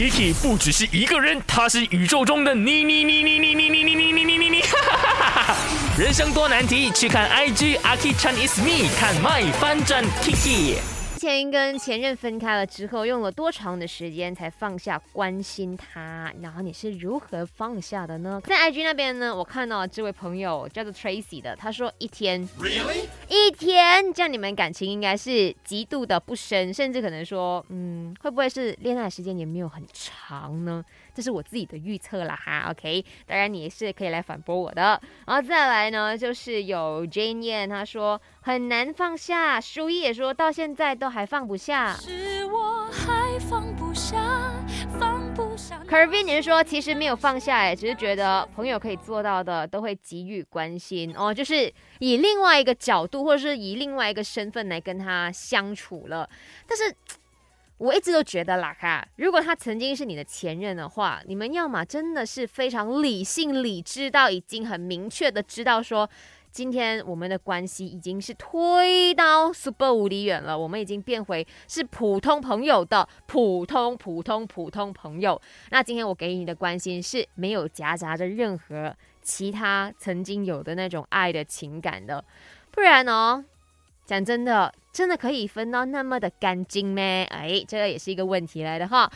Kiki 不只是一个人，他是宇宙中的你你你你你你你你你你你你你，人生多难题，去看 IG Aki Chan is me，看 My 翻转 Kiki。前跟前任分开了之后，用了多长的时间才放下关心他？然后你是如何放下的呢？在 IG 那边呢，我看到这位朋友叫做 Tracy 的，他说一天，Really？一天，这样你们感情应该是极度的不深，甚至可能说，嗯，会不会是恋爱时间也没有很长呢？这是我自己的预测了哈，OK，当然你也是可以来反驳我的。然后再来呢，就是有 Jane Yan，他说很难放下，舒一也说到现在都还放不下。是我还放不下，放不下。Kervin 你是说其实没有放下哎，只是觉得朋友可以做到的都会给予关心哦，就是以另外一个角度或者是以另外一个身份来跟他相处了，但是。我一直都觉得啦哈，如果他曾经是你的前任的话，你们要么真的是非常理性、理智到已经很明确的知道说，今天我们的关系已经是推到 super 无离远了，我们已经变回是普通朋友的普通、普通、普通朋友。那今天我给你的关心是没有夹杂着任何其他曾经有的那种爱的情感的，不然哦。讲真的，真的可以分到那么的干净咩？哎，这个也是一个问题来的哈。